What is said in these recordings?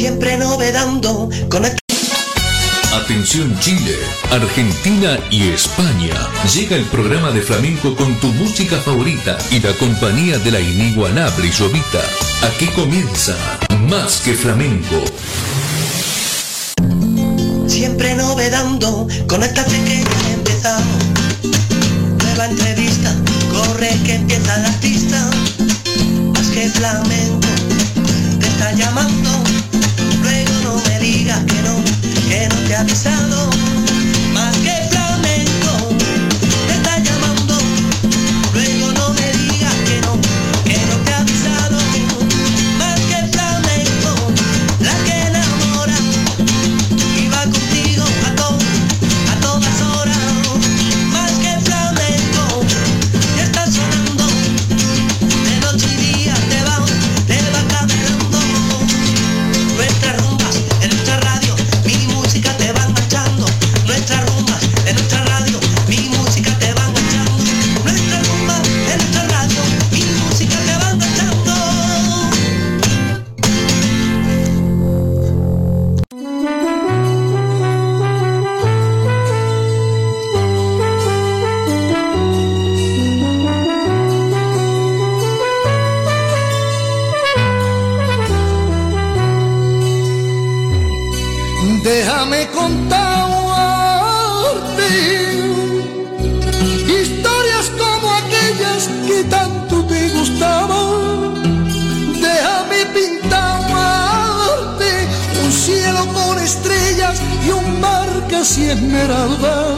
Siempre novedando con el Atención Chile, Argentina y España. Llega el programa de flamenco con tu música favorita y la compañía de la inigualable Jovita. Aquí comienza Más que Flamenco. Siempre novedando, conéctate que ya ha empezado. Nueva entrevista, corre que empieza la pista. Más que flamenco, te está llamando. Digas que no, que no te ha avisado. Mar casi esmeralda.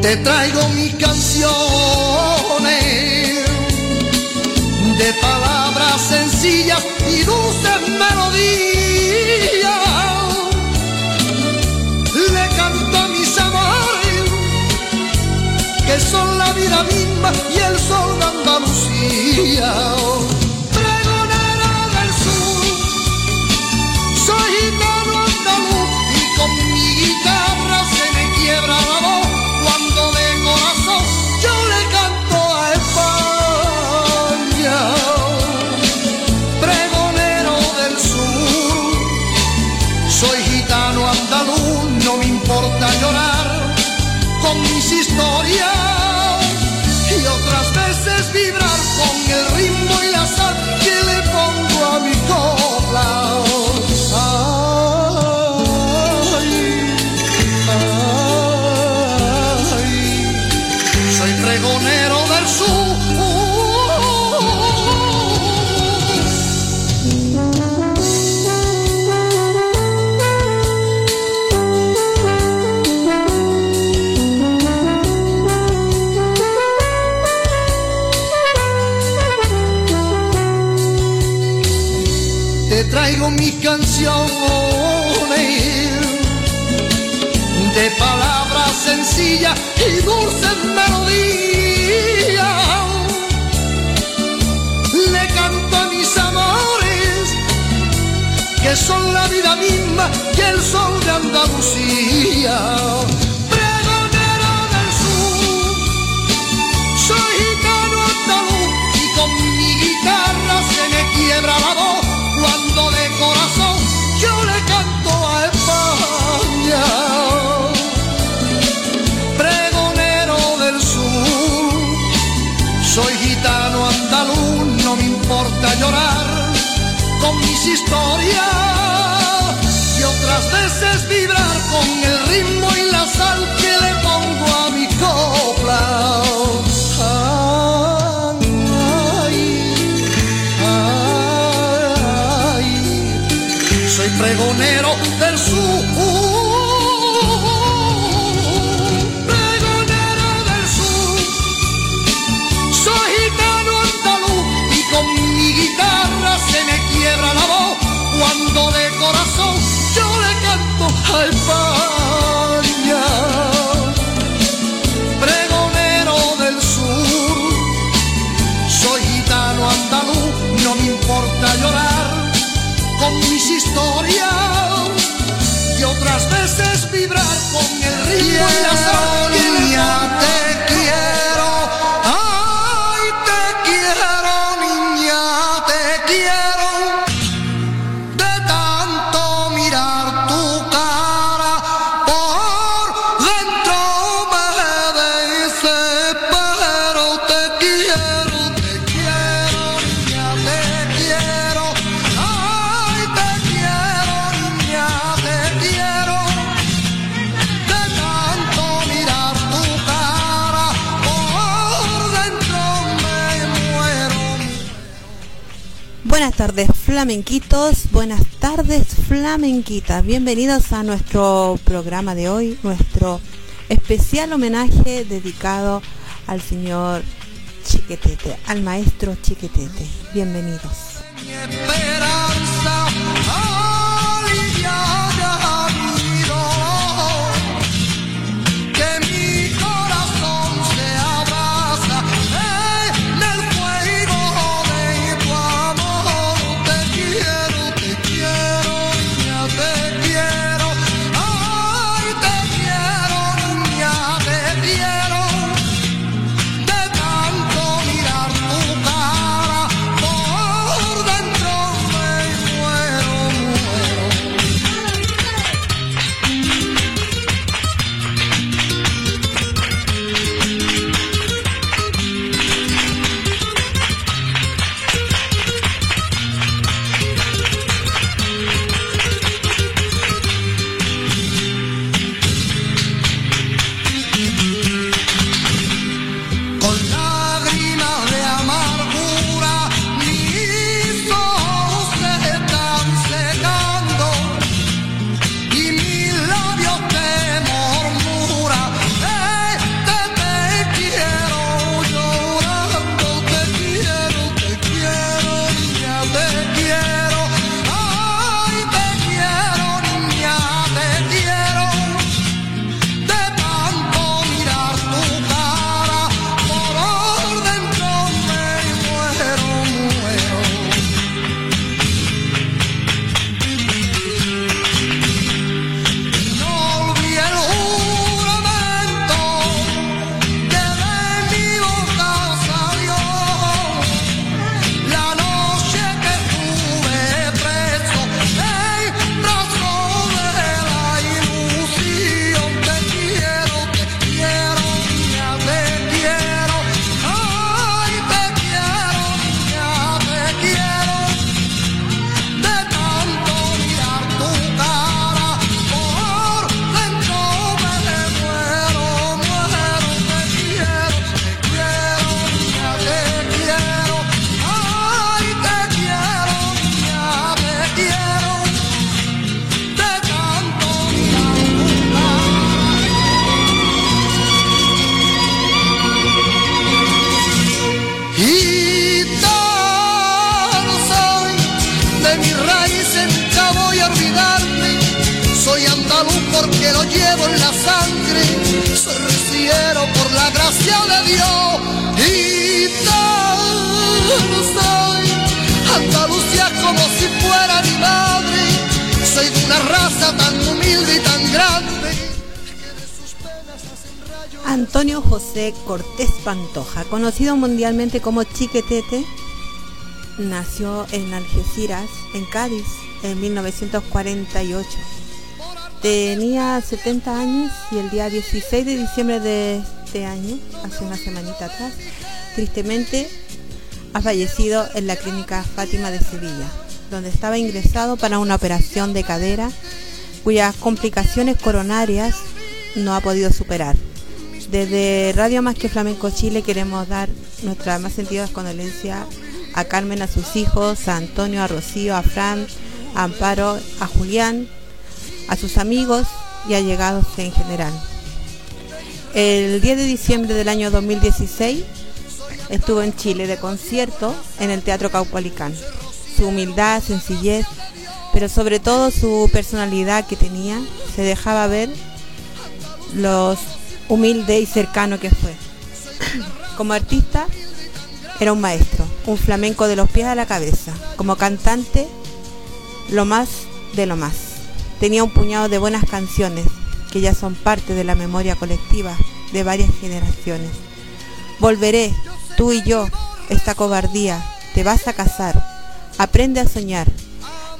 Te traigo mis canciones de palabras sencillas y dulces melodías. Le canto a mis amores que son la vida misma y el sol de Andalucía. Mis historias canciones de palabras sencillas y dulces melodías. Le canto a mis amores que son la vida misma y el sol de Andalucía. Pregonero del sur, soy gitano andaluz y con mi guitarra se me quiebra la voz llorar con mis historias y otras veces vibrar con el ritmo y la sal que le pongo a mi copla. Ay, ay, soy pregonero España. Pregonero del sur, soy gitano andaluz, no me importa llorar con mis historias y otras veces vibrar con el ritmo y la flamenquitos, buenas tardes flamenquitas, bienvenidos a nuestro programa de hoy, nuestro especial homenaje dedicado al señor Chiquetete, al maestro Chiquetete. Bienvenidos. Conocido mundialmente como Chiquetete, nació en Algeciras, en Cádiz, en 1948. Tenía 70 años y el día 16 de diciembre de este año, hace una semanita atrás, tristemente ha fallecido en la clínica Fátima de Sevilla, donde estaba ingresado para una operación de cadera cuyas complicaciones coronarias no ha podido superar. Desde Radio Más que Flamenco Chile queremos dar nuestra más sentida condolencia a Carmen, a sus hijos, a Antonio, a Rocío, a Fran, a Amparo, a Julián, a sus amigos y allegados en general. El 10 de diciembre del año 2016 estuvo en Chile de concierto en el Teatro Caupolicán. Su humildad, sencillez, pero sobre todo su personalidad que tenía, se dejaba ver los humilde y cercano que fue. Como artista era un maestro, un flamenco de los pies a la cabeza. Como cantante, lo más de lo más. Tenía un puñado de buenas canciones que ya son parte de la memoria colectiva de varias generaciones. Volveré, tú y yo, esta cobardía, te vas a casar, aprende a soñar,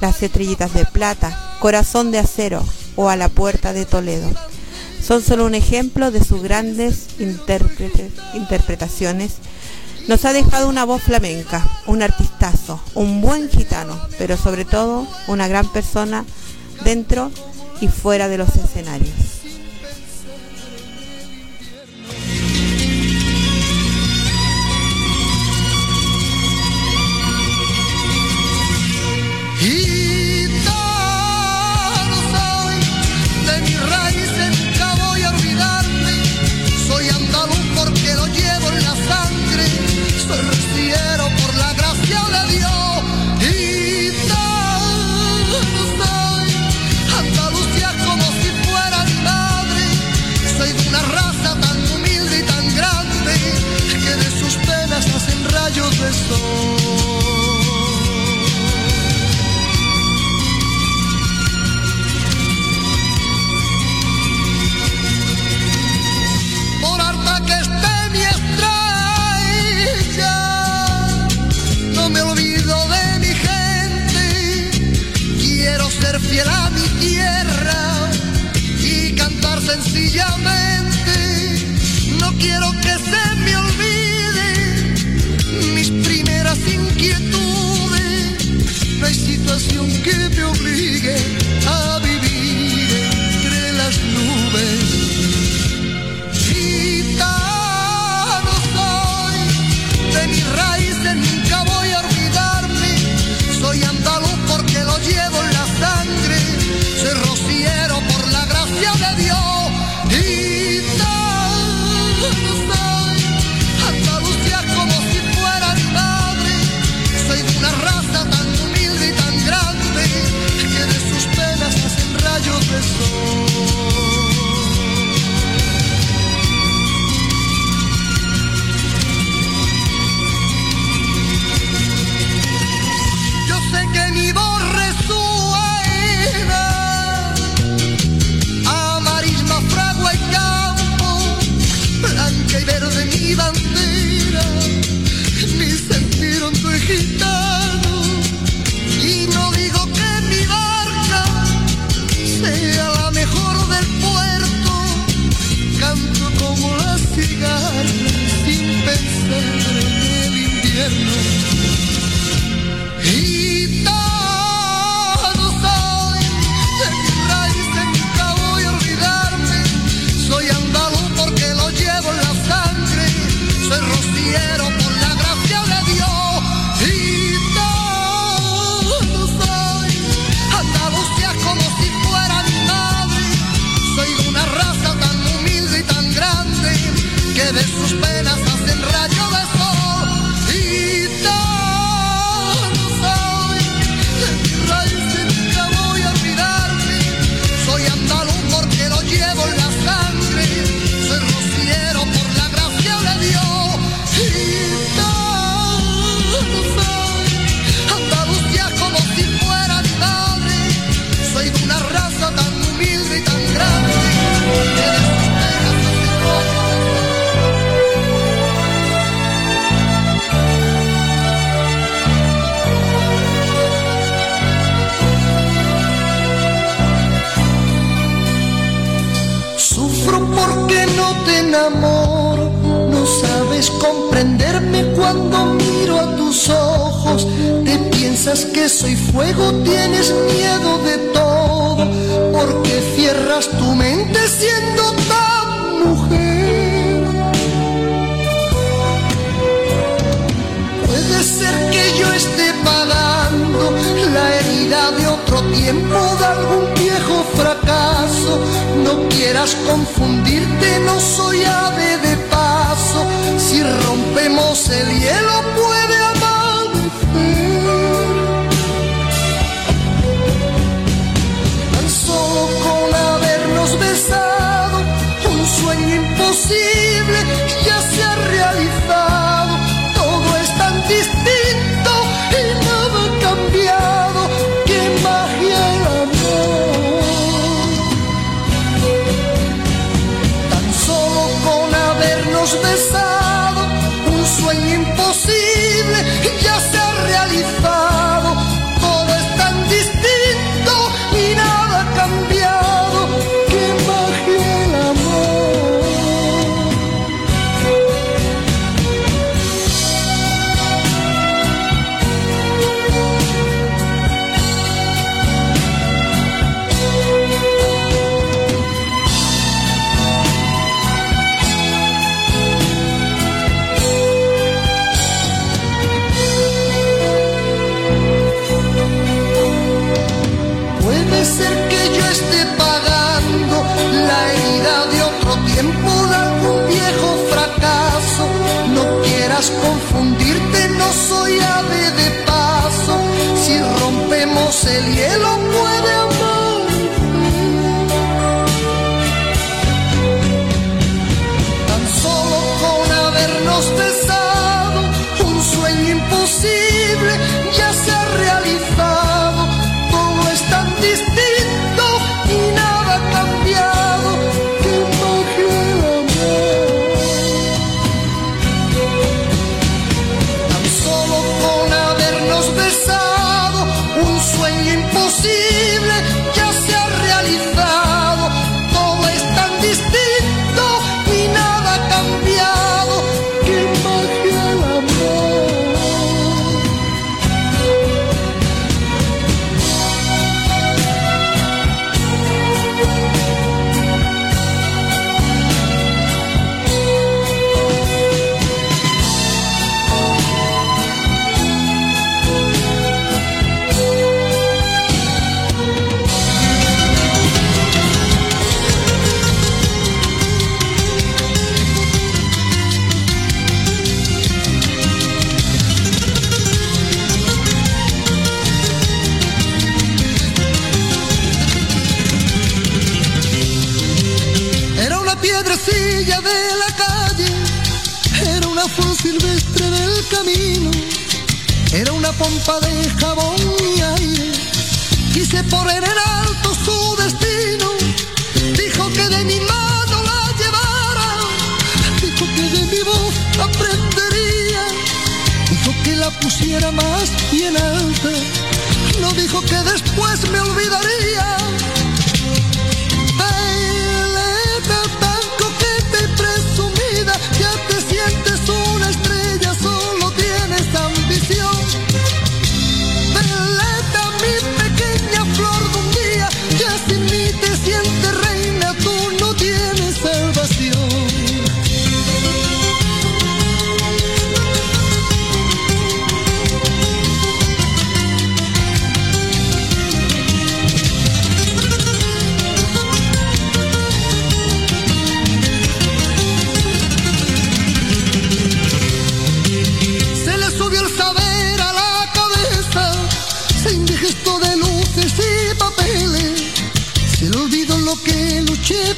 las estrellitas de plata, corazón de acero o a la puerta de Toledo son solo un ejemplo de sus grandes interpretaciones. Nos ha dejado una voz flamenca, un artistazo, un buen gitano, pero sobre todo una gran persona dentro y fuera de los escenarios. penas tienes miedo de todo, porque cierras tu mente siendo tan mujer. Puede ser que yo esté pagando la herida de otro tiempo, de algún viejo fracaso, no quieras confundir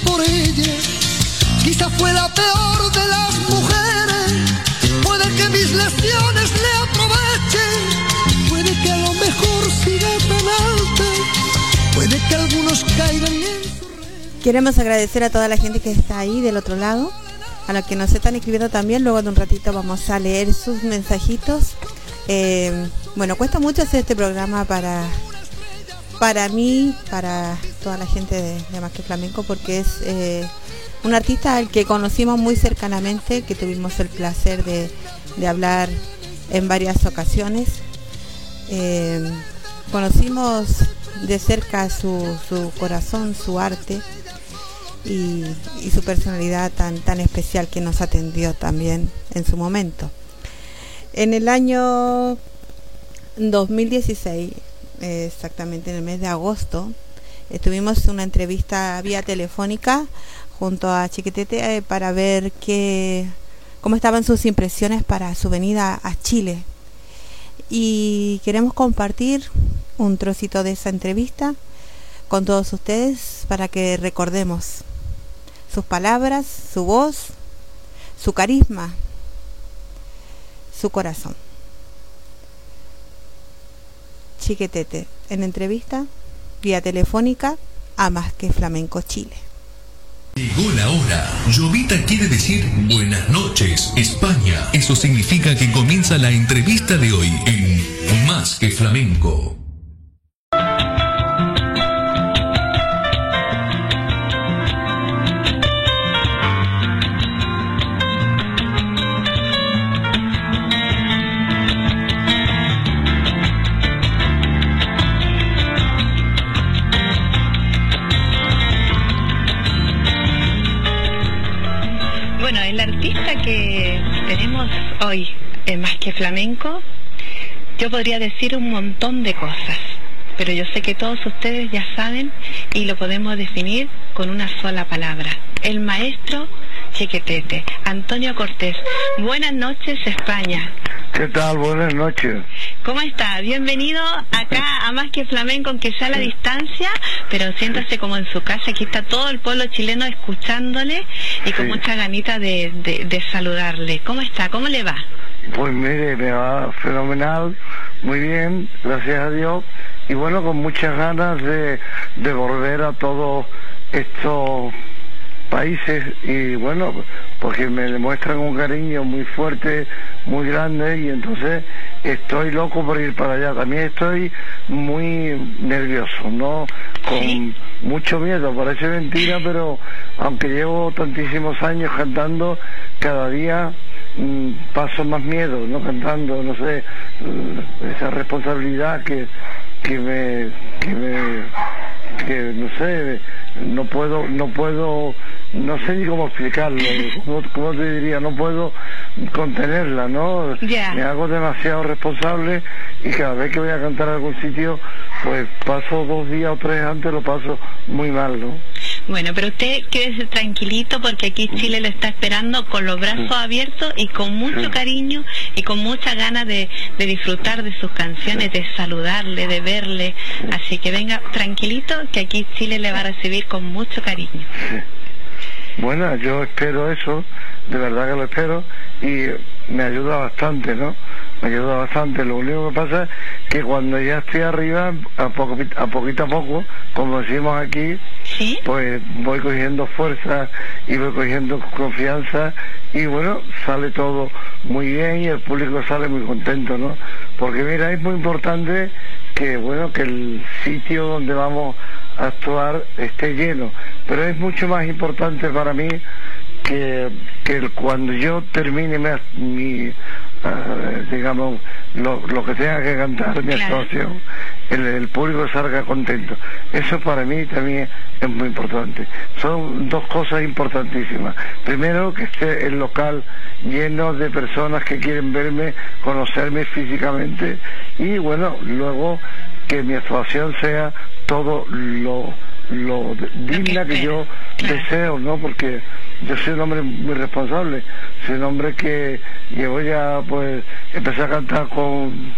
por ella. Quizá fue la peor de las mujeres. Puede que mis lesiones le aprovechen. Puede que a lo mejor siga tan alta. Puede que algunos caigan en su red. Queremos agradecer a toda la gente que está ahí del otro lado, a los que nos están escribiendo también. Luego de un ratito vamos a leer sus mensajitos. Eh, bueno, cuesta mucho hacer este programa para para mí, para toda la gente de, Más que Flamenco, porque es eh, un artista al que conocimos muy cercanamente, que tuvimos el placer de, hablar en varias ocasiones. Eh, conocimos de cerca su, corazón, su arte y, y, su personalidad tan, tan especial que nos atendió también en su momento. En el año 2016 exactamente en el mes de agosto. Estuvimos una entrevista vía telefónica junto a Chiquitete eh, para ver qué, cómo estaban sus impresiones para su venida a Chile. Y queremos compartir un trocito de esa entrevista con todos ustedes para que recordemos sus palabras, su voz, su carisma, su corazón. Chiquetete, en entrevista vía telefónica a Más que Flamenco Chile. Llegó la hora. Llovita quiere decir buenas noches, España. Eso significa que comienza la entrevista de hoy en Más que Flamenco. Hoy, es más que flamenco, yo podría decir un montón de cosas, pero yo sé que todos ustedes ya saben y lo podemos definir con una sola palabra. El maestro Chiquetete, Antonio Cortés. Buenas noches, España. ¿Qué tal? Buenas noches. ¿Cómo está? Bienvenido acá a Más que Flamenco, aunque sea a la distancia, pero siéntase como en su casa. Aquí está todo el pueblo chileno escuchándole y con mucha ganita de, de, saludarle. ¿Cómo está? ¿Cómo le va? Pues mire, me va fenomenal, muy bien, gracias a Dios. Y bueno, con muchas ganas de, de volver a todos estos países y bueno, porque me demuestran un cariño muy fuerte, muy grande y entonces estoy loco por ir para allá. También estoy muy nervioso, ¿no? Con mucho miedo, parece mentira, pero aunque llevo tantísimos años cantando, cada día mm, paso más miedo, ¿no? Cantando, no sé, mm, esa responsabilidad que, que me, que me, que no sé, no puedo, no puedo no sé ni cómo explicarlo, ¿cómo, te diría? No puedo contenerla, ¿no? Me hago demasiado responsable y cada vez que voy a cantar a algún sitio, pues paso dos días o tres antes, lo paso muy mal, ¿no? Bueno, pero usted quédese tranquilito porque aquí Chile le está esperando con los brazos abiertos y con mucho cariño y con muchas ganas de, de, disfrutar de sus canciones, de saludarle, de verle. Así que venga tranquilito que aquí Chile le va a recibir con mucho cariño. Bueno, yo espero eso, de verdad que lo espero, y me ayuda bastante, ¿no? Me ayuda bastante. Lo único que pasa es que cuando ya estoy arriba, a, poco, a poquito a poco, como decimos aquí, pues voy cogiendo fuerza y voy cogiendo confianza y bueno, sale todo muy bien y el público sale muy contento, ¿no? Porque mira, es muy importante que bueno, que el sitio donde vamos actuar esté lleno, pero es mucho más importante para mí que, que cuando yo termine mi, eh, digamos, lo, que tenga que cantar mi actuación, el, público salga contento. Eso para mí también es muy importante. Son dos cosas importantísimas. Primero, que esté el local lleno de personas que quieren verme, conocerme físicamente y bueno, luego que mi actuación sea todo lo, lo digna que yo deseo, ¿no? Porque yo soy un hombre muy responsable, soy un hombre que llevo ya, pues, empecé a cantar con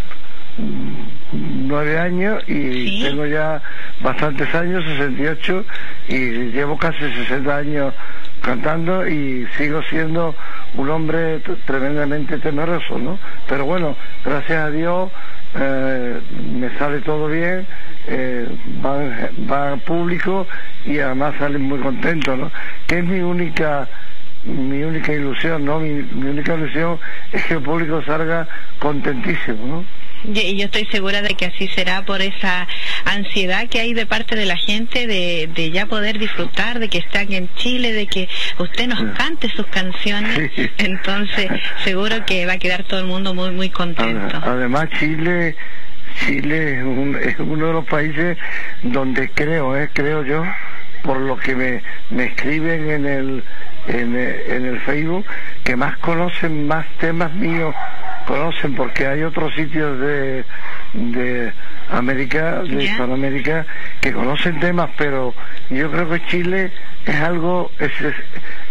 nueve años y tengo ya bastantes años, 68, y llevo casi 60 años cantando y sigo siendo un hombre tremendamente temeroso, ¿no? Pero bueno, gracias a Dios eh, me sale todo bien, eh, va, va público y además salen muy contentos, ¿no? Que es mi única mi única ilusión, ¿no? Mi, única ilusión es que el público salga contentísimo, ¿no? Y yo estoy segura de que así será por esa ansiedad que hay de parte de la gente de, de ya poder disfrutar, de que están en Chile, de que usted nos cante sus canciones. Entonces, seguro que va a quedar todo el mundo muy, muy contento. Además, Chile Chile es, uno de los países donde creo, eh, creo yo, por lo que me, me escriben en el, en, en, el Facebook, que más conocen más temas míos, conocen porque hay otros sitios de, de América, de Hispanoamérica, que conocen temas, pero yo creo que Chile es algo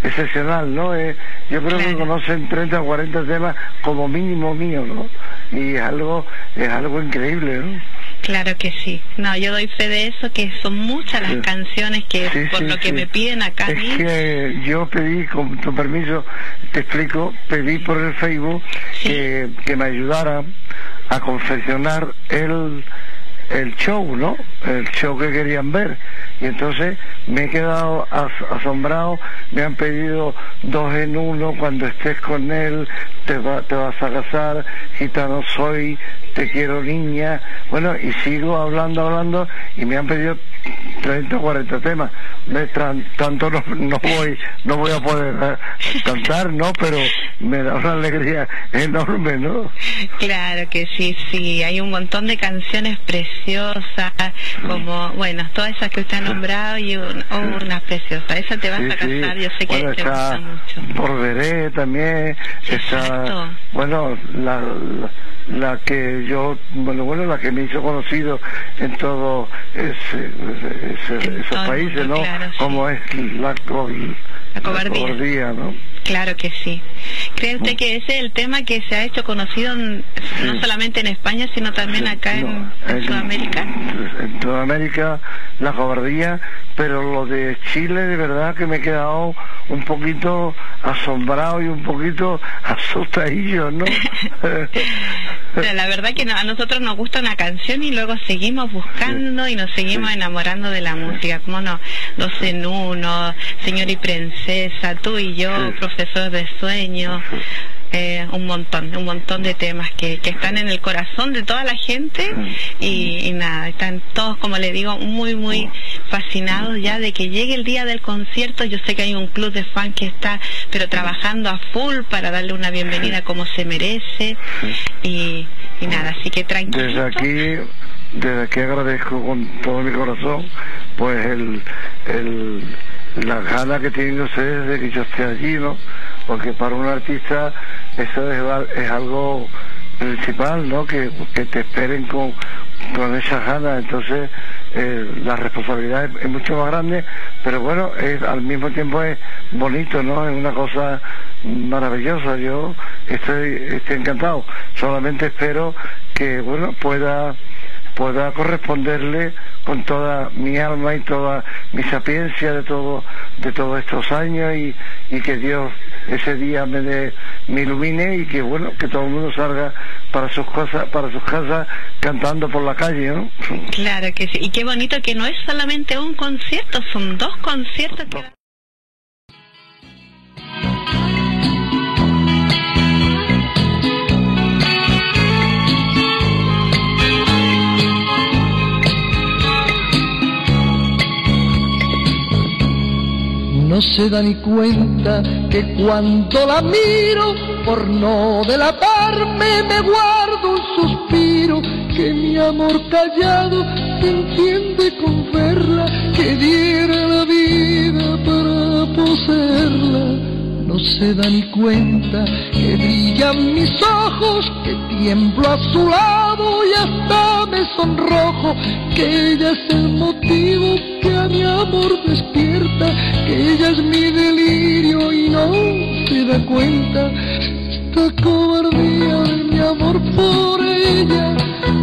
excepcional, ¿no? Eh, yo creo que conocen 30 o 40 temas como mínimo mío, ¿no? Y es algo, es algo increíble, ¿no? Claro que sí. No, yo doy fe de eso, que son muchas las canciones que por lo que me piden acá. Es que yo pedí, con tu permiso, te explico, pedí por el Facebook que, que me ayudara a confeccionar el el show, ¿no? El show que querían ver. Y entonces me he quedado asombrado, me han pedido dos en uno, cuando estés con él te, te vas a casar, gitano soy, te quiero niña, bueno, y sigo hablando, hablando, y me han pedido 30 o 40 temas. Tanto no, no, voy no voy a poder eh, cantar, ¿no? Pero me da una alegría enorme, ¿no? Claro que sí, sí, hay un montón de canciones preciosas, como, bueno, todas esas que usted ha nombrado y una preciosa. Esa te vas a casar, yo sé que te gusta mucho. Volveré también, está, bueno, la, la, que yo, bueno, bueno, la que me hizo conocido en todo ese, esos países, ¿no? Como es la, la cobardía, ¿no? Claro que sí. ¿Cree usted que ese es el tema que se ha hecho conocido no solamente en España, sino también acá en, Sudamérica? En Sudamérica, la cobardía, pero lo de Chile, de verdad que me he quedado un poquito asombrado y un poquito asustadillo, ¿no? la verdad que a nosotros nos gusta una canción y luego seguimos buscando y nos seguimos enamorando de la música, como no, dos en uno, señor y princesa, tú y yo, profesor de sueños, eh, un montón, un montón de temas que, que, están en el corazón de toda la gente y, nada, están todos, como le digo, muy, muy fascinados ya de que llegue el día del concierto. Yo sé que hay un club de fans que está, pero trabajando a full para darle una bienvenida como se merece y, y nada, así que tranquilo. Desde aquí, desde aquí agradezco con todo mi corazón, pues el, el la gana que tienen ustedes de que yo esté allí, ¿no? Porque para un artista eso es, algo principal, ¿no? Que, te esperen con, con esa ganas, entonces eh, la responsabilidad es, mucho más grande, pero bueno, es, al mismo tiempo es bonito, ¿no? Es una cosa maravillosa, yo estoy, estoy encantado, solamente espero que, bueno, pueda, pueda corresponderle con toda mi alma y toda mi sapiencia de todo de todos estos años y, y que Dios ese día me, de, me ilumine y que bueno que todo el mundo salga para sus cosas para sus casas cantando por la calle ¿no? claro que sí y qué bonito que no es solamente un concierto son dos conciertos que... no se da ni cuenta que cuando la miro, por no delatarme, me guardo un suspiro, que mi amor callado se entiende con verla, que diera la vida para poseerla no se da ni cuenta que brillan mis ojos, que tiemblo a su lado y hasta me sonrojo, que ella es el motivo que a mi amor despierta, que ella es mi delirio y no se da cuenta. Esta cobardía de mi amor por ella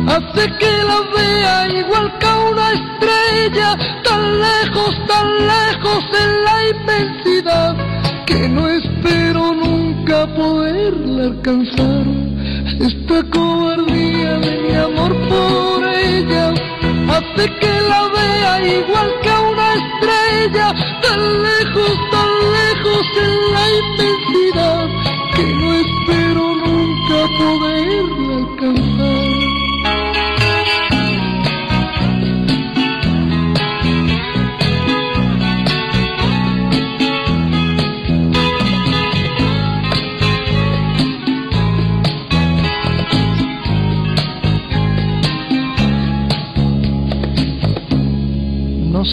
hace que la vea igual que una estrella, tan lejos, tan lejos en la inmensidad que no espero nunca poderla alcanzar. Esta cobardía de mi amor por ella hace que la vea igual que a una estrella, tan lejos, tan lejos en la inmensidad, que no espero nunca poderla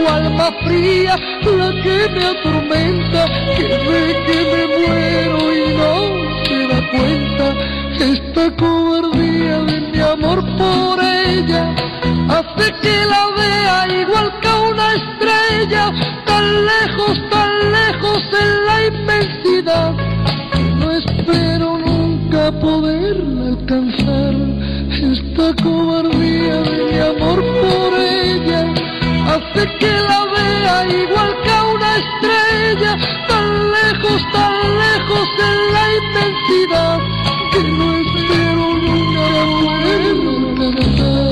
su alma fría la que me atormenta, que ve que me muero y no se da cuenta. Esta cobardía de mi amor por ella hace que la vea igual que una estrella, tan lejos, tan lejos en la hace que la vea igual que a una estrella, tan lejos, tan lejos en la inmensidad, que no espero nunca poderla alcanzar.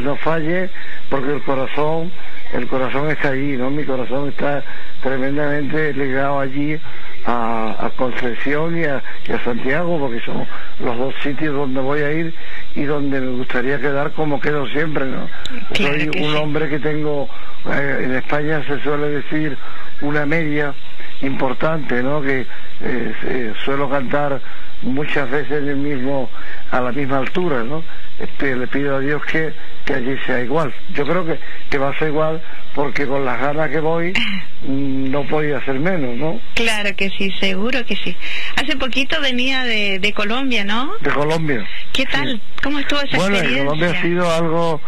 no falle porque el corazón el corazón está allí no mi corazón está tremendamente ligado allí a, Concepción y a, Santiago porque son los dos sitios donde voy a ir y donde me gustaría quedar como quedo siempre no soy un hombre que tengo eh, en España se suele decir una media importante no que eh, suelo cantar muchas veces el mismo a la misma altura no este, le pido a Dios que, que allí sea igual. Yo creo que, que va a ser igual porque con las ganas que voy no podía ser menos, ¿no? Claro que sí, seguro que sí. Hace poquito venía de, de Colombia, ¿no? De Colombia. ¿Qué tal? ¿Cómo estuvo esa bueno, experiencia? Bueno, Colombia ha sido algo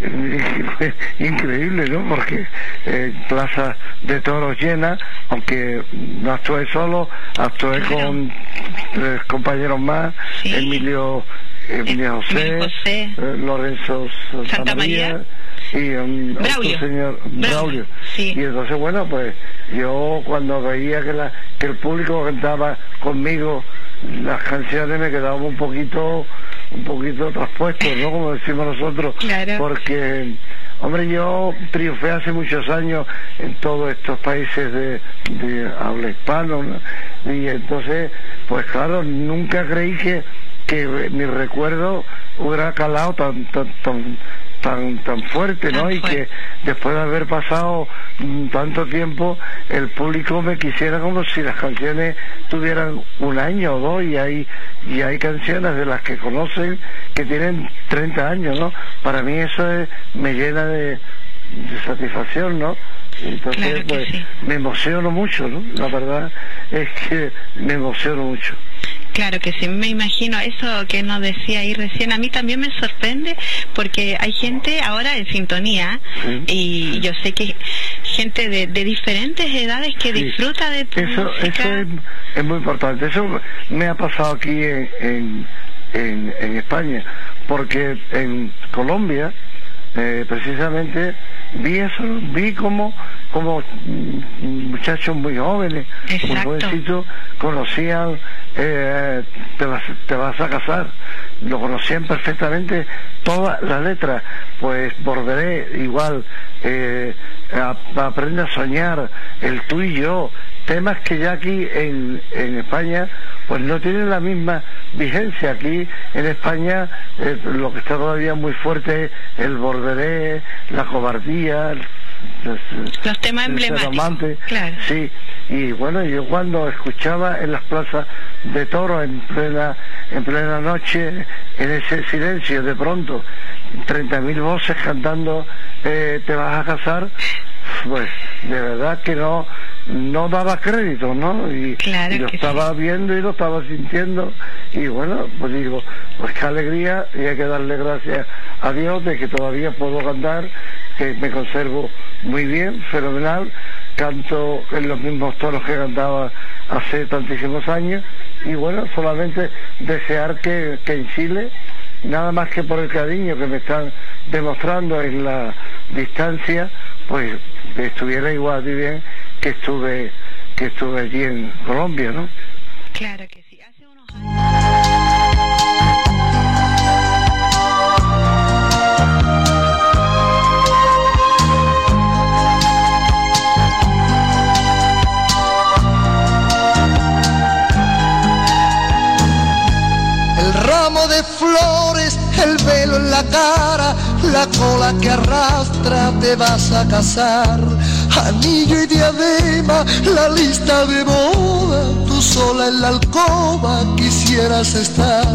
eh, increíble, ¿no? Porque eh, Plaza de Toros llena, aunque no actué solo, actué con tres compañeros más, Emilio Emilio José, José eh, Lorenzo Santa María y um, Braulio. señor Braulio. Sí. Y entonces, bueno, pues yo cuando veía que, la, que el público cantaba conmigo las canciones me quedaba un poquito un poquito traspuesto, ¿no? Como decimos nosotros, Claro. porque Hombre, yo triunfé hace muchos años en todos estos países de, de habla hispano, ¿no? y entonces, pues claro, nunca creí que, que mi recuerdo hubiera calado tan, tan, tan, tan tan fuerte, ¿no? y que después de haber pasado mm, tanto tiempo, el público me quisiera como si las canciones tuvieran un año o dos y hay y hay canciones de las que conocen que tienen 30 años, ¿no? Para mí eso me llena de, satisfacción, ¿no? Entonces, pues, me emociono mucho, ¿no? La verdad es que me emociono mucho. Claro que sí, me imagino eso que nos decía ahí recién. A mí también me sorprende porque hay gente ahora en sintonía y yo sé que gente de, diferentes edades que disfruta de tu eso, música. Eso es, muy importante. Eso me ha pasado aquí en, en, en España porque en Colombia eh, precisamente vi eso, vi como, como muchachos muy jóvenes, muy jovencitos, conocían, eh, te, vas, te vas a casar, lo conocían perfectamente todas las letras, pues volveré igual, eh, aprende a soñar, el tú y yo, temas que ya aquí en, en España pues no tienen la misma vigencia. Aquí en España eh, lo que está todavía muy fuerte es el borderé, la cobardía, los temas emblemáticos. Claro. Sí, y bueno, yo cuando escuchaba en las plazas de toro en plena, en plena noche, en ese silencio, de pronto, 30.000 voces cantando eh, Te vas a casar, pues de verdad que no no daba crédito, ¿no? Y, lo estaba viendo y lo estaba sintiendo. Y bueno, pues digo, pues qué alegría y hay que darle gracias a Dios de que todavía puedo cantar, que me conservo muy bien, fenomenal, canto en los mismos tonos que cantaba hace tantísimos años y bueno, solamente desear que, que en Chile, nada más que por el cariño que me están demostrando en la distancia, pues estuviera igual de bien que estuve que estuve allí en Colombia, ¿no? Claro que sí. Hace unos años... la cola que arrastra, te vas a casar anillo y diadema, la lista de boda, tú sola en la alcoba quisieras estar.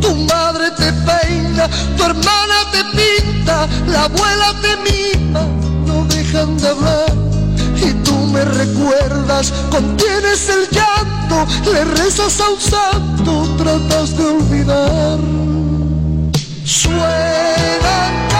Tu madre te peina, tu hermana te pinta, la abuela te mima, no dejan de hablar. Y tú me recuerdas, contienes el llanto, le rezas a un santo, tratas de olvidar. Suenan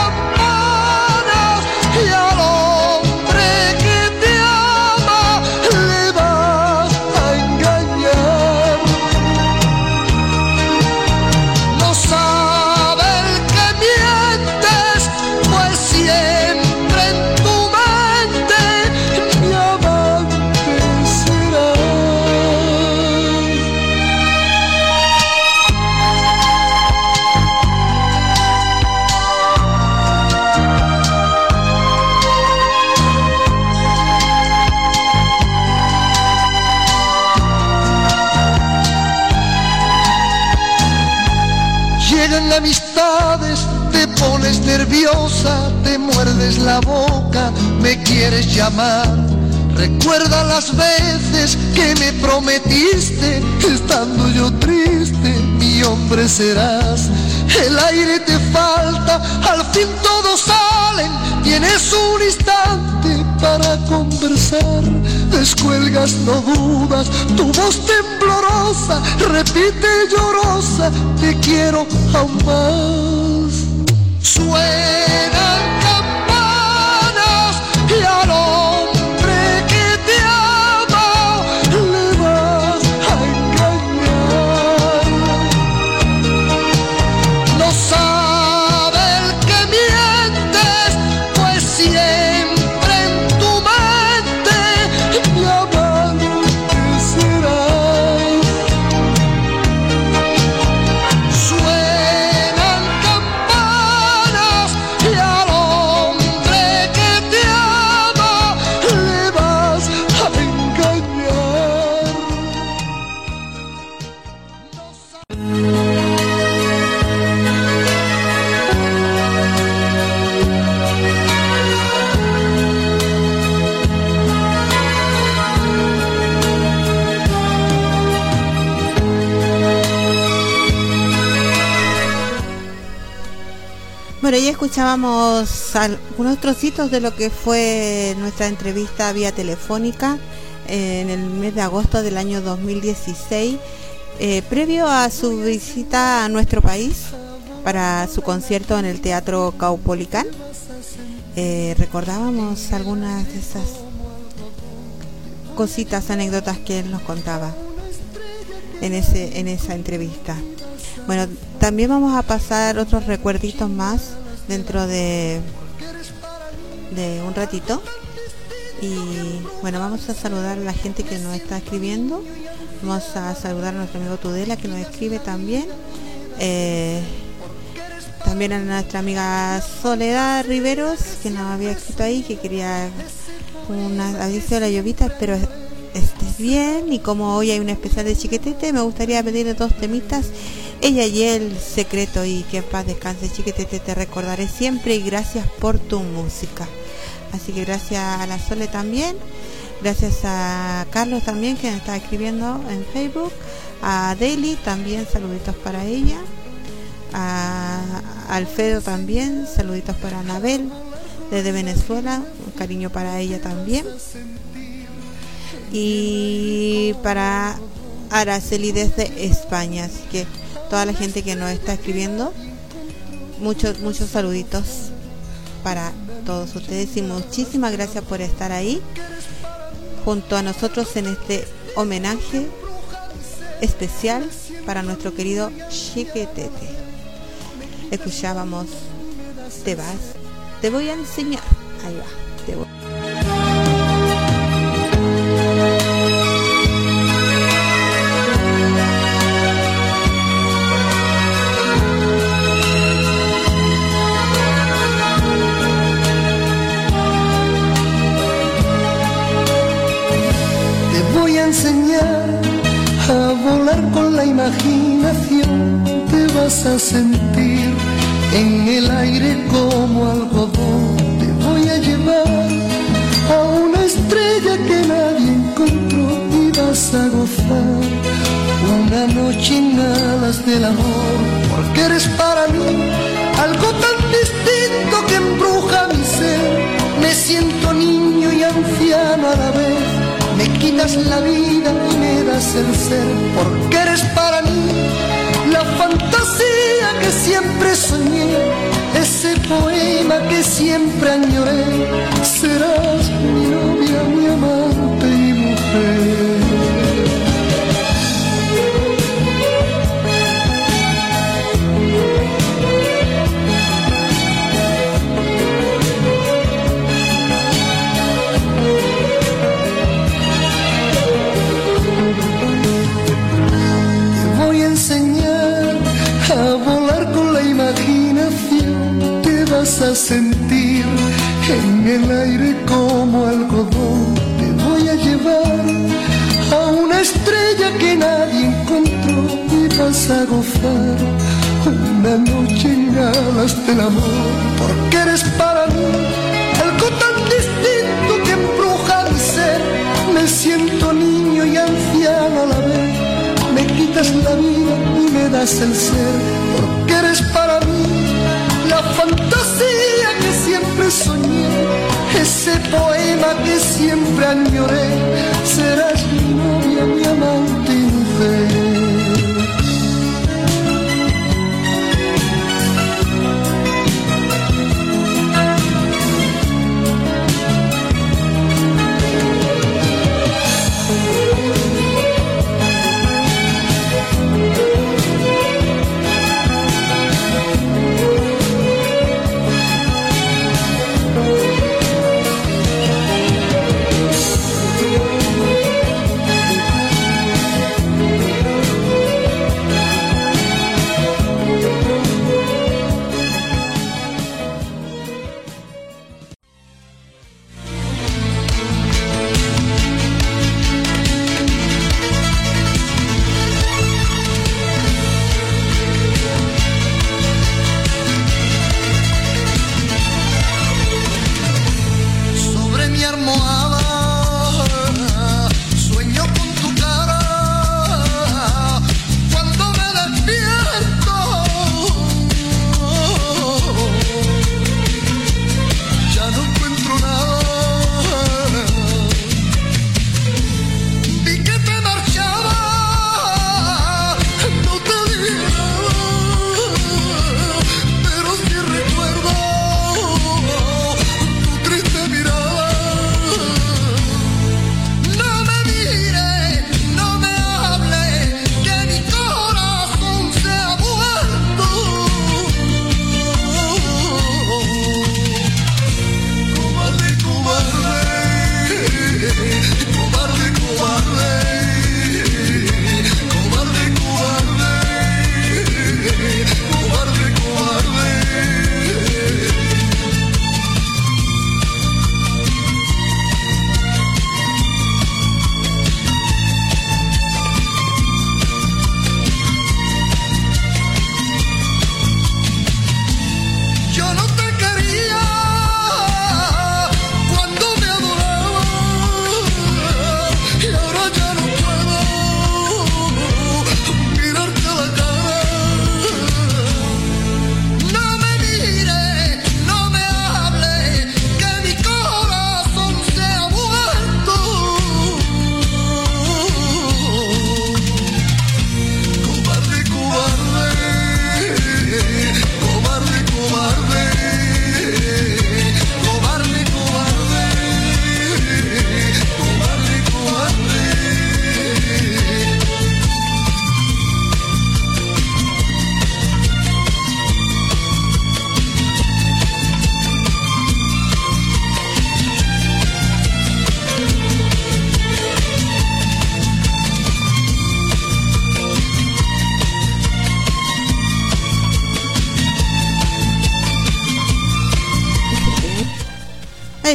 nerviosa, te muerdes la boca, me quieres llamar. Recuerda las veces que me prometiste, estando yo triste, mi hombre serás. El aire te falta, al fin todos salen, tienes un instante para conversar. Descuelgas, no dudas, tu voz temblorosa repite llorosa, te quiero aún más. Escuchábamos algunos trocitos de lo que fue nuestra entrevista vía telefónica en el mes de agosto del año 2016, eh, previo a su visita a nuestro país para su concierto en el Teatro Caupolicán. Eh, recordábamos algunas de esas cositas, anécdotas que él nos contaba en, ese, en esa entrevista. Bueno, también vamos a pasar otros recuerditos más dentro de, un ratito. Y bueno, vamos a saludar a la gente que nos está escribiendo. Vamos a saludar a nuestro amigo Tudela que nos escribe también. Eh, también a nuestra amiga Soledad Riveros que nos había escrito ahí que quería una aviso de la llovita, pero estés bien y como hoy hay un especial de chiquetete me gustaría pedirle dos temitas ella y el secreto y que en paz descanse chiquetete te recordaré siempre y gracias por tu música así que gracias a la Sole también gracias a Carlos también que está escribiendo en Facebook a Deli también saluditos para ella a Alfredo también saluditos para Anabel desde Venezuela un cariño para ella también y para Araceli desde España. Así que toda la gente que nos está escribiendo, muchos, muchos saluditos para todos ustedes y muchísimas gracias por estar ahí junto a nosotros en este homenaje especial para nuestro querido Chiquetete. Escuchábamos Te vas, te voy a enseñar. Ahí va, te voy. A volar con la imaginación, te vas a sentir en el aire como algodón. Te voy a llevar a una estrella que nadie encontró y vas a gozar una noche en alas del amor, porque eres para mí algo tan distinto que embruja mi ser. Me siento niño y anciano a la vez me quitas la vida y me das el ser, porque eres para mí la fantasía que siempre soñé, ese poema que siempre añoré, serás mi novia, a sentir en el aire como algodón. Te voy a llevar a una estrella que nadie encontró y vas a gozar una noche en alas del amor. Porque eres para mí algo tan distinto que embruja mi ser. Me siento niño y anciano a la vez. Me quitas la vida y me das el ser. Porque eres para mí la fantasía que siempre soñé, ese poema que siempre añoré, serás mi novia, mi amante y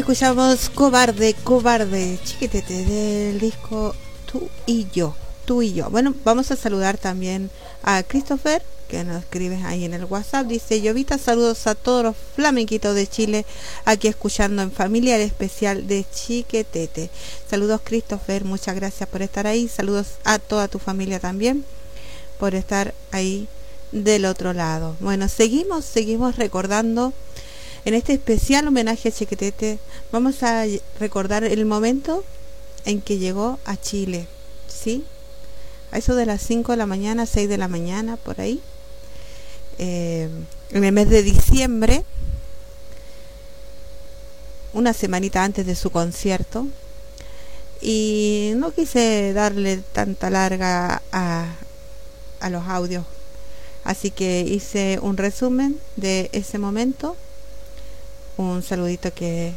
escuchamos Cobarde, Cobarde, chiquitete del disco Tú y yo, tú y yo. Bueno, vamos a saludar también a Christopher, que nos escribe ahí en el WhatsApp. Dice, Llovita, saludos a todos los flamenquitos de Chile, aquí escuchando en familia el especial de Chiquetete. Saludos Christopher, muchas gracias por estar ahí. Saludos a toda tu familia también por estar ahí del otro lado. Bueno, seguimos, seguimos recordando en este especial homenaje a Chiquetete. Vamos a recordar el momento en que llegó a Chile, ¿sí? A eso de las 5 de la mañana, 6 de la mañana, por ahí. Eh, en el mes de diciembre, una semanita antes de su concierto. Y no quise darle tanta larga a, a los audios. Así que hice un resumen de ese momento. Un saludito que,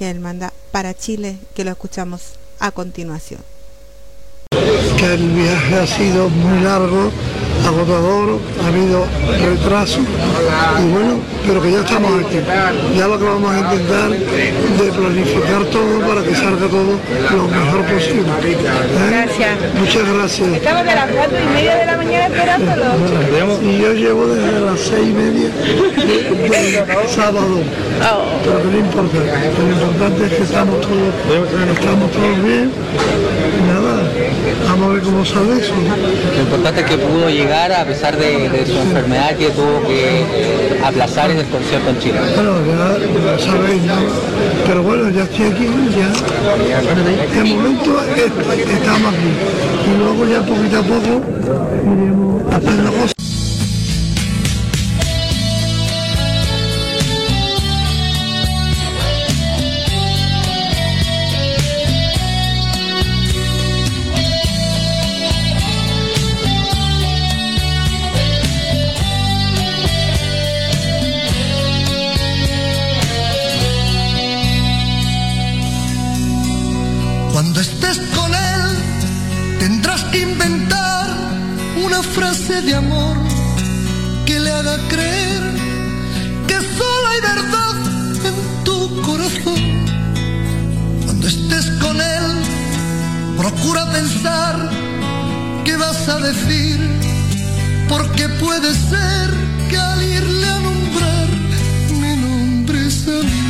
él manda para Chile, que lo escuchamos a continuación. Que el viaje ha sido muy largo agotador, ha habido retraso y bueno, pero que ya estamos aquí. Ya lo que vamos a intentar de planificar todo para que salga todo lo mejor posible. ¿Eh? Gracias. Muchas gracias. Estamos de las cuatro y media de la mañana esperándolo. Y yo llevo desde las seis y media de, sábado. Oh. Pero que no importa. Lo importante es que estamos todos, estamos todos bien. Y nada, vamos a ver cómo sale eso. Lo importante es que pudo llegar a pesar de, su enfermedad que tuvo que aplazar el concierto en Chile. Bueno, ya sabéis, pero bueno, ya estoy aquí, ya. De momento estamos aquí y luego ya poquito a poco iremos haciendo cosas. De amor que le haga creer que solo hay verdad en tu corazón. Cuando estés con él, procura pensar qué vas a decir, porque puede ser que al irle a nombrar me nombres a mí.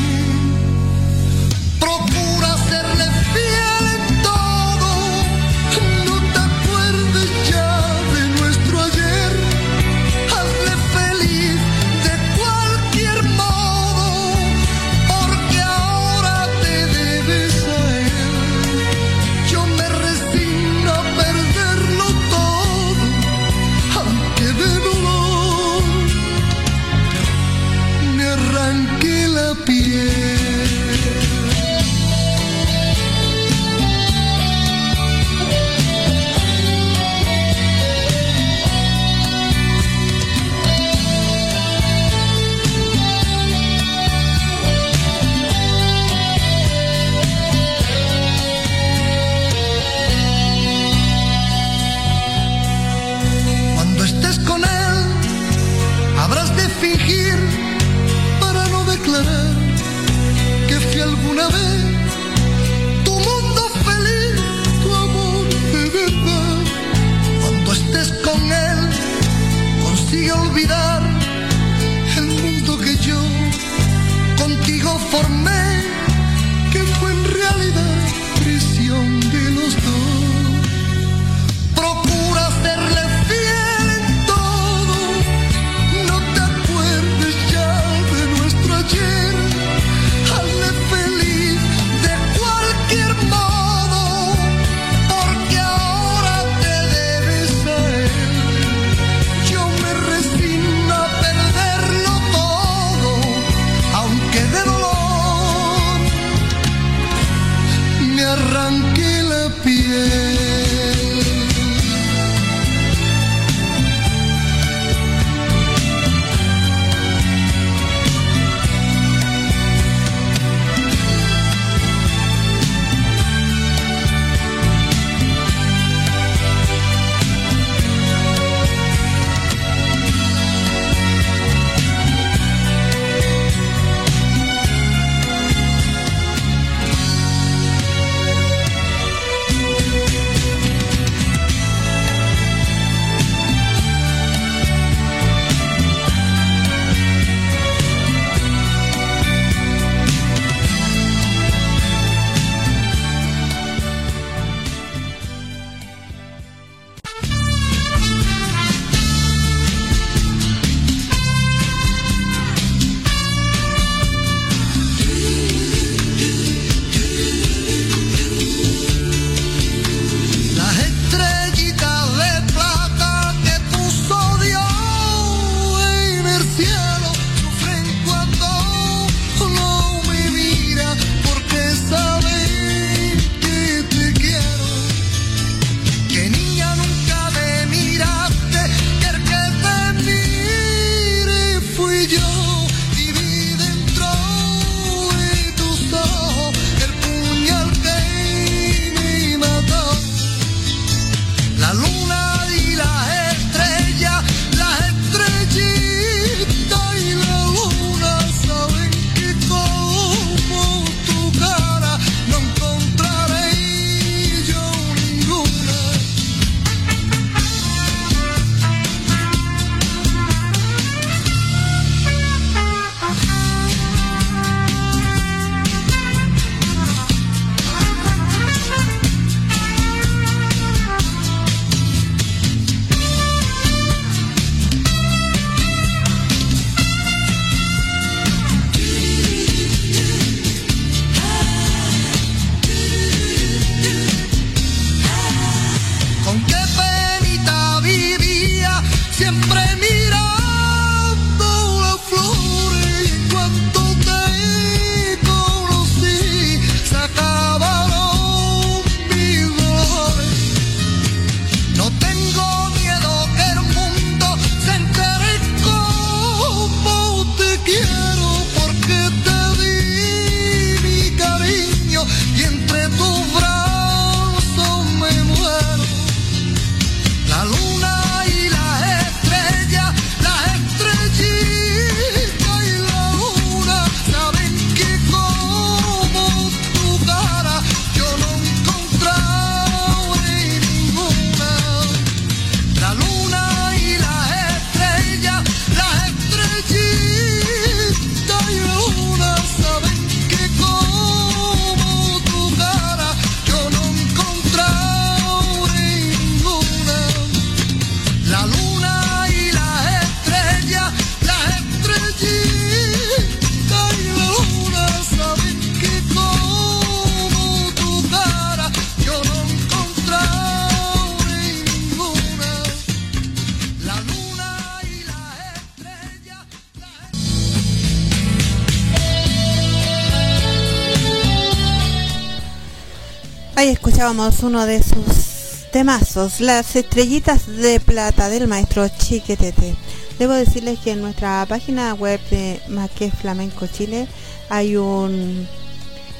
Escuchábamos uno de sus temazos, las estrellitas de plata del maestro Chiquetete. Debo decirles que en nuestra página web de Maque Flamenco Chile hay un,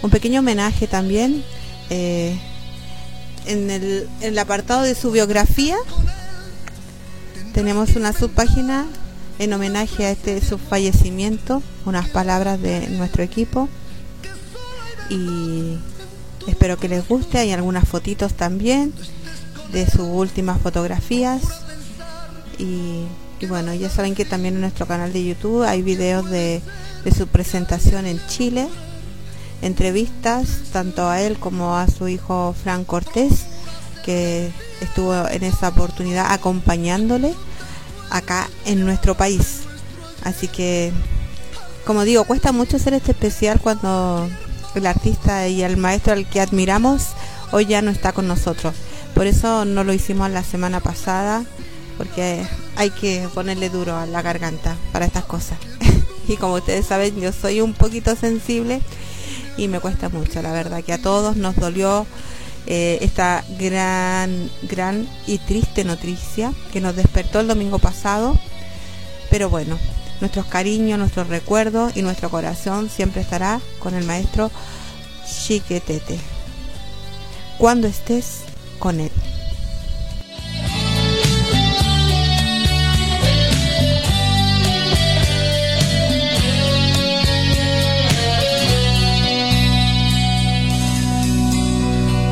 un pequeño homenaje también eh, en, el, en el apartado de su biografía. Tenemos una subpágina en homenaje a este su fallecimiento, unas palabras de nuestro equipo y Espero que les guste. Hay algunas fotitos también de sus últimas fotografías. Y, bueno, ya saben que también en nuestro canal de YouTube hay videos de, su presentación en Chile. Entrevistas tanto a él como a su hijo Fran Cortés, que estuvo en esa oportunidad acompañándole acá en nuestro país. Así que, como digo, cuesta mucho hacer este especial cuando el artista y el maestro al que admiramos hoy ya no está con nosotros. Por eso no lo hicimos la semana pasada, porque hay que ponerle duro a la garganta para estas cosas. y como ustedes saben, yo soy un poquito sensible y me cuesta mucho, la verdad, que a todos nos dolió eh, esta gran, gran y triste noticia que nos despertó el domingo pasado. Pero bueno, nuestros cariños, nuestros recuerdos y nuestro corazón siempre estará con el maestro Chiquetete. Cuando estés con él.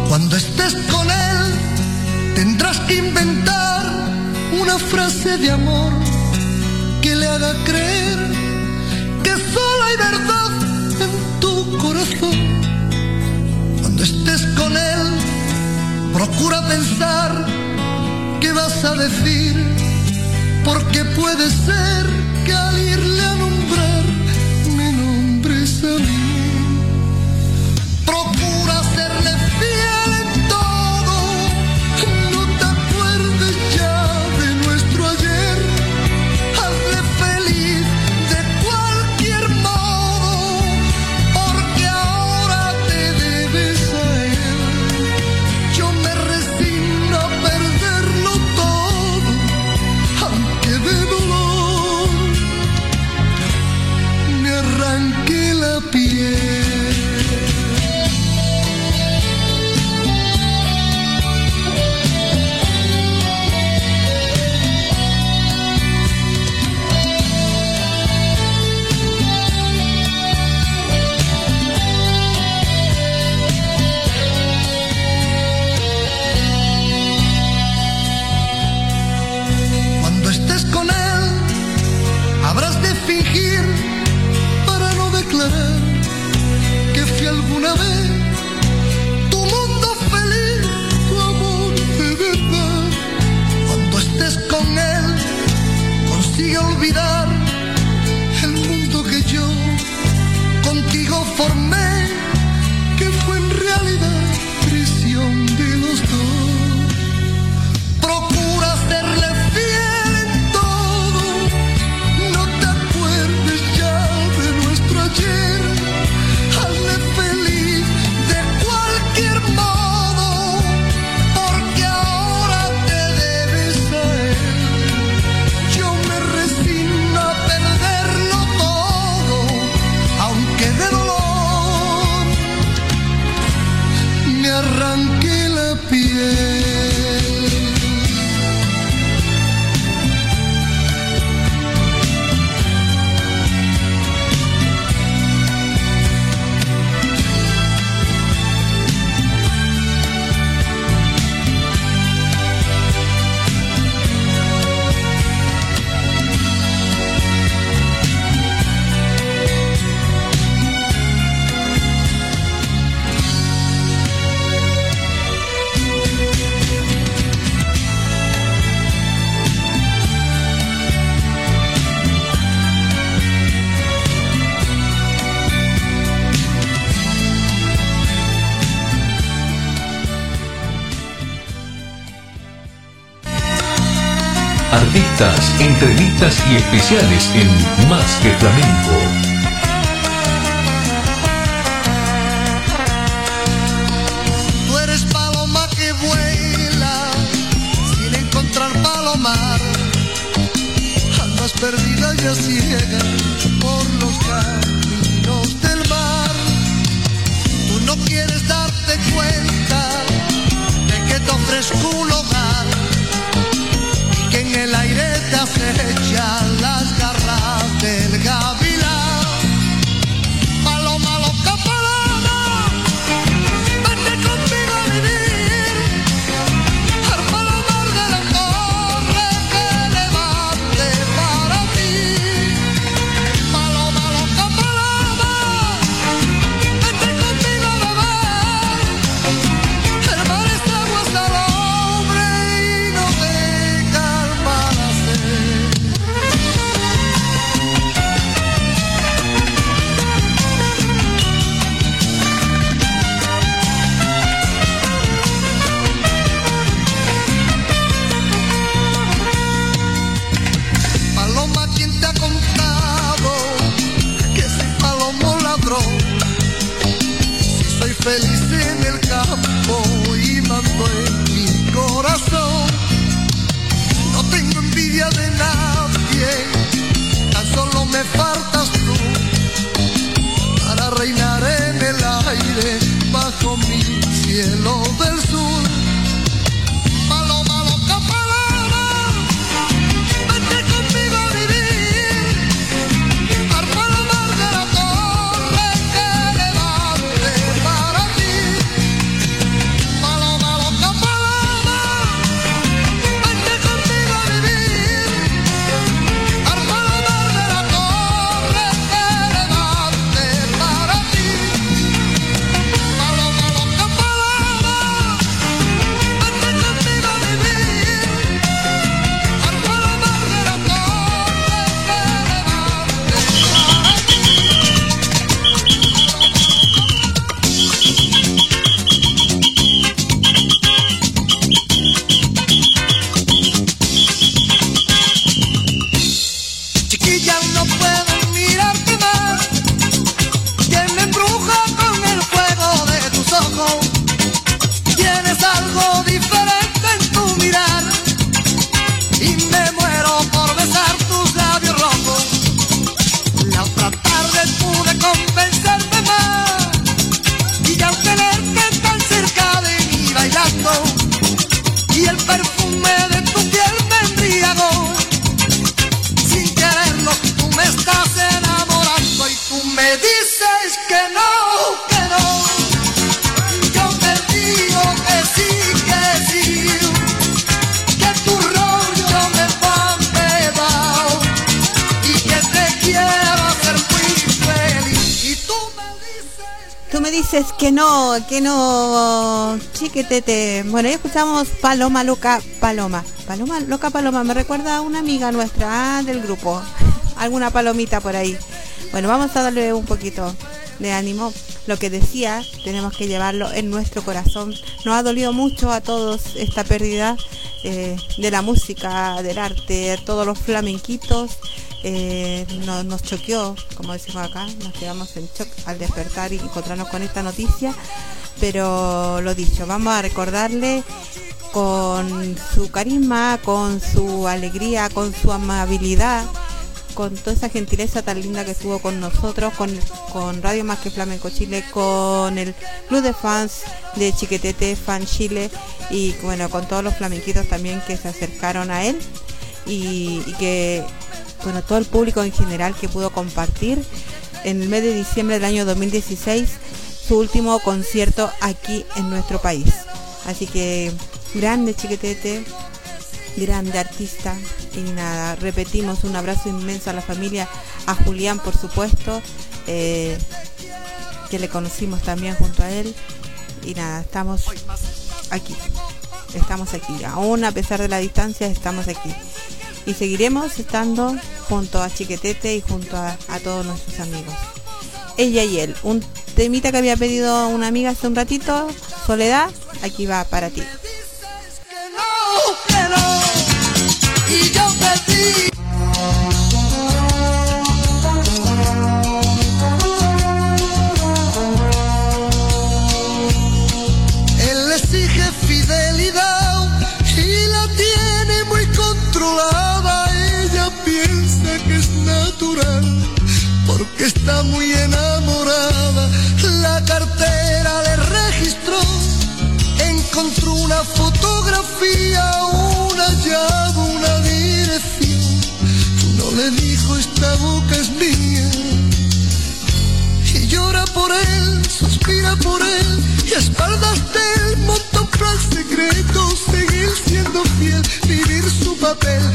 Cuando estés con él, tendrás que inventar una frase de amor creer que solo hay verdad en tu corazón. Cuando estés con él, procura pensar qué vas a decir, porque puede ser que al irle a nombrar me nombres a mí. Entrevistas y especiales en Más que Flamenco. Tú eres paloma que vuela sin encontrar palomar. Andas perdida y ciega por los caminos del mar. Tú no quieres darte cuenta de que te ofrezco un hogar aire te dices que no, que no, chiquetete. Bueno, ahí escuchamos Paloma Loca Paloma. Paloma Loca Paloma, me recuerda a una amiga nuestra ah, del grupo. Alguna palomita por ahí. Bueno, vamos a darle un poquito de ánimo. Lo que decía, tenemos que llevarlo en nuestro corazón. Nos ha dolido mucho a todos esta pérdida eh, de la música, del arte, todos los flamenquitos. Eh, no- nos choqueó, como decimos acá, nos quedamos en shock al despertar y encontrarnos con esta noticia. Pero lo dicho, vamos a recordarle con su carisma, con su alegría, con su amabilidad, con toda esa gentileza tan linda que estuvo con nosotros, con, con Radio Más que Flamenco Chile, con el club de fans de Chiquetete Fan Chile y bueno, con todos los flamenquitos también que se acercaron a él y, y que bueno, todo el público en general que pudo compartir en el mes de diciembre del año 2016 su último concierto aquí en nuestro país. Así que grande Chiquetete, grande artista y nada, repetimos un abrazo inmenso a la familia, a Julián por supuesto, eh, que le conocimos también junto a él y nada, estamos aquí, estamos aquí, aún a pesar de la distancia estamos aquí y seguiremos estando junto a Chiquetete y junto a, todos nuestros amigos. Ella y él, un temita que había pedido una amiga hace un ratito, Soledad, aquí va para ti. Él exige fidelidad controlada, ella piensa que es natural, porque está muy enamorada. La cartera le registró, encontró una fotografía, una llave, una dirección. Tú No le dijo esta boca es mía. Y llora por él, suspira por él, y espaldas de hotel.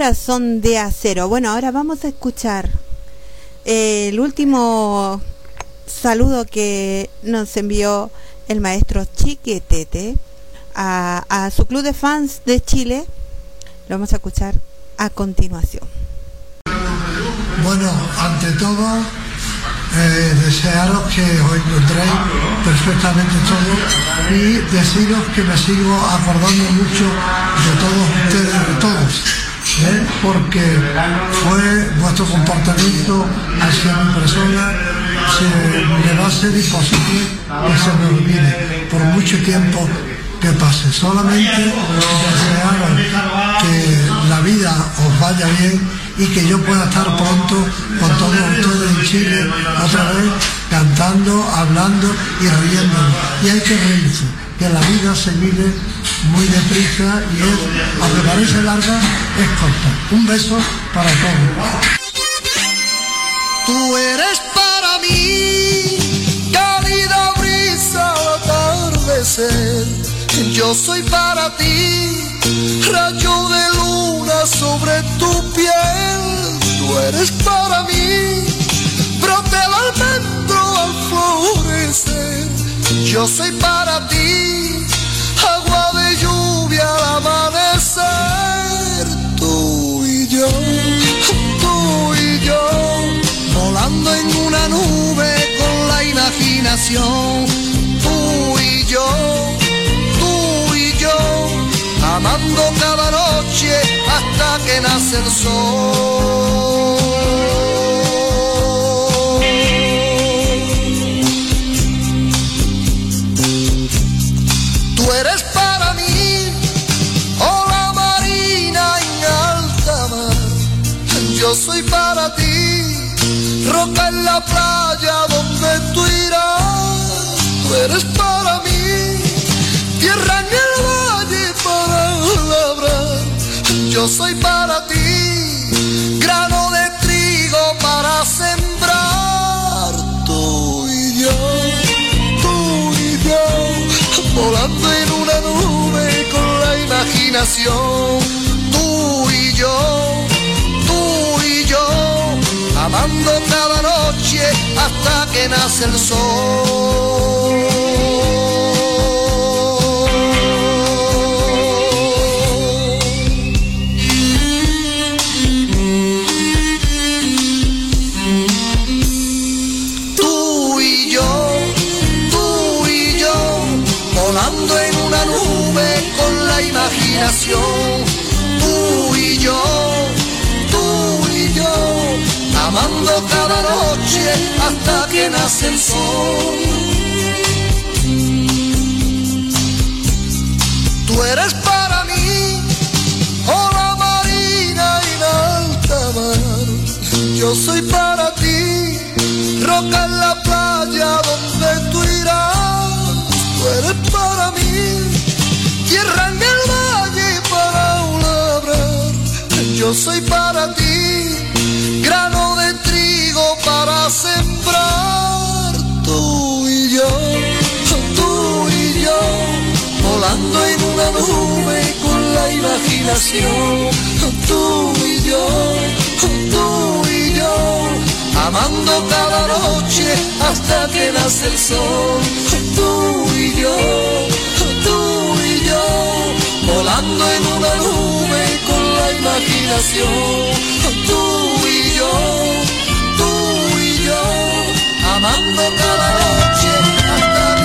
Corazón de Acero. Bueno, ahora vamos a escuchar eh, el último saludo que nos envió el maestro Chiquetete a, su club de fans de Chile. Lo vamos a escuchar a continuación. Bueno, ante todo, eh, desearos que os encontréis perfectamente todos y deciros que me sigo acordando mucho de todos ustedes, de todos, porque fue vuestro comportamiento hacia mi persona, se, me va a ser imposible que se me olvide por mucho tiempo que pase. Solamente desearos que la vida os vaya bien y que yo pueda estar pronto con todos ustedes en Chile otra vez cantando, hablando y riendo. Y hay que reírse, que la vida se vive muy deprisa y es, aunque parece larga, es corta. Un beso para todos. Tú eres para mí, cálida brisa al atardecer. Yo soy para ti, rayo de luna sobre tu piel. Tú eres para mí, brote al florecer. Yo soy para ti, agua de lluvia al amanecer. Tú y yo, tú y yo, volando en una nube con la imaginación. Tú y yo tú y yo, amando cada noche hasta que nace el sol. Roca en la playa donde tú irás. Tú eres para mí tierra en el valle para labrar. Yo soy para ti, grano de trigo para sembrar. Tú y yo, tú y yo, volando en una nube con la imaginación. Tú y yo, amando cada noche hasta que nace el sol. Hasta que nace el sol. Tú eres para mí, ola marina en alta mar. Yo soy para ti, roca en la playa donde tú irás. Tú eres para mí, tierra en el valle para labrar. Yo soy para una nube con la imaginación. Tú y yo, tú y yo, amando cada noche hasta que nace el sol. Tú y yo, tú y yo, volando en una nube con la imaginación. Tú y yo, tú y yo, amando cada noche hasta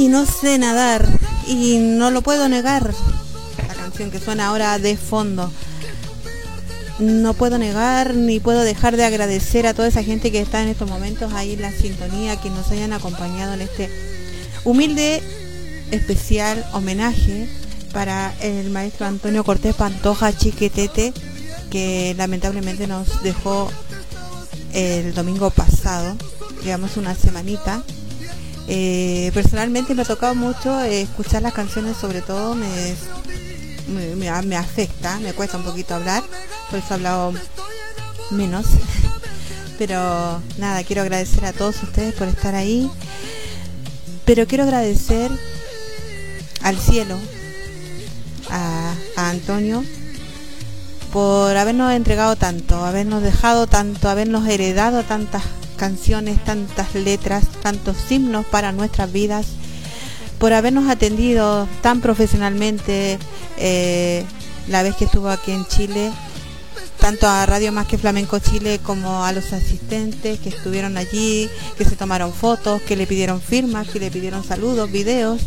Y no sé nadar y no lo puedo negar. La canción que suena ahora de fondo. No puedo negar ni puedo dejar de agradecer a toda esa gente que está en estos momentos ahí en la sintonía, que nos hayan acompañado en este humilde, especial homenaje para el maestro Antonio Cortés Pantoja Chiquetete, que lamentablemente nos dejó el domingo pasado, digamos una semanita. Eh, personalmente me ha tocado mucho eh, escuchar las canciones, sobre todo me, me, me- afecta, me cuesta un poquito hablar, por eso he hablado menos. Pero nada, quiero agradecer a todos ustedes por estar ahí. Pero quiero agradecer al cielo, a, a Antonio, por habernos entregado tanto, habernos dejado tanto, habernos heredado tantas canciones, tantas letras, tantos himnos para nuestras vidas, por habernos atendido tan profesionalmente eh, la vez que estuvo aquí en Chile, tanto a Radio Más que Flamenco Chile como a los asistentes que estuvieron allí, que se tomaron fotos, que le pidieron firmas, que le pidieron saludos, videos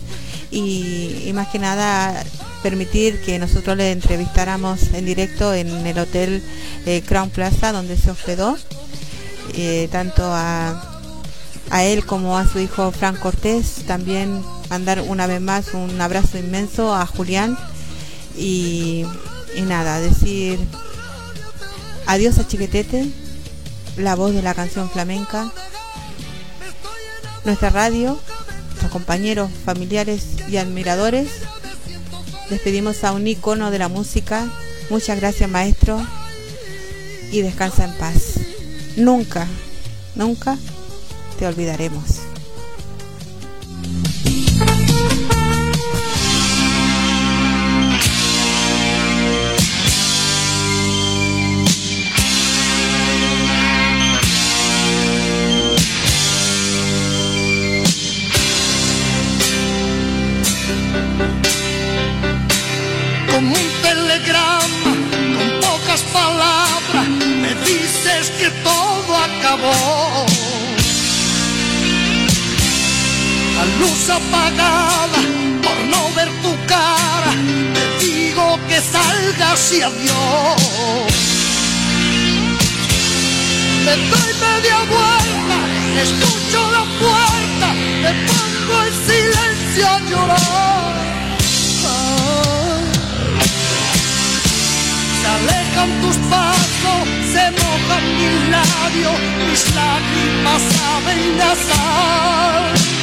y, más que nada permitir que nosotros le entrevistáramos en directo en el hotel eh, Crown Plaza donde se hospedó, eh, tanto a, a él como a su hijo Fran Cortés, también mandar una vez más un abrazo inmenso a Julián y, y nada, decir adiós a Chiquetete, la voz de la canción flamenca, nuestra radio, nuestros compañeros, familiares y admiradores. Despedimos a un icono de la música. Muchas gracias maestro y descansa en paz. Nunca, nunca te olvidaremos. Por no ver tu cara, te digo que salgas y adiós. Me doy media vuelta, escucho la puerta, me pongo en silencio a llorar. Se alejan tus pasos, se mojan mis labios, mis lágrimas saben a sal.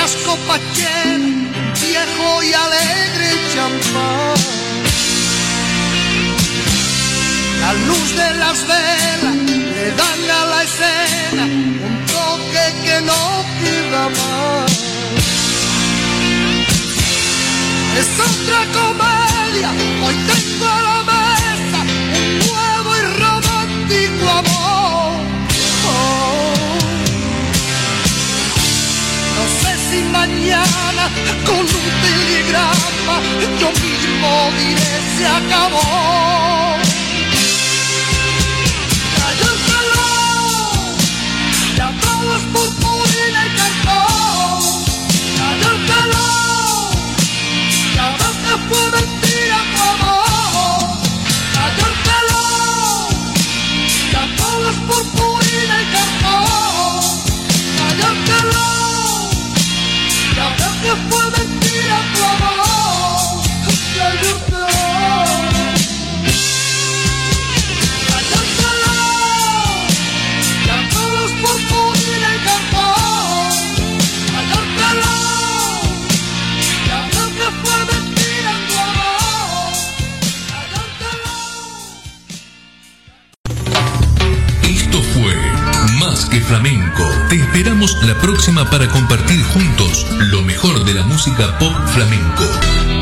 las copas viejo y alegre champán. La luz de las velas le dan a la escena un toque que no queda más. Es otra comedia, hoy tengo a la mesa un nuevo y romántico amor. Si mañana con un telegrama yo mismo diré se acabó. La próxima para compartir juntos lo mejor de la música pop flamenco.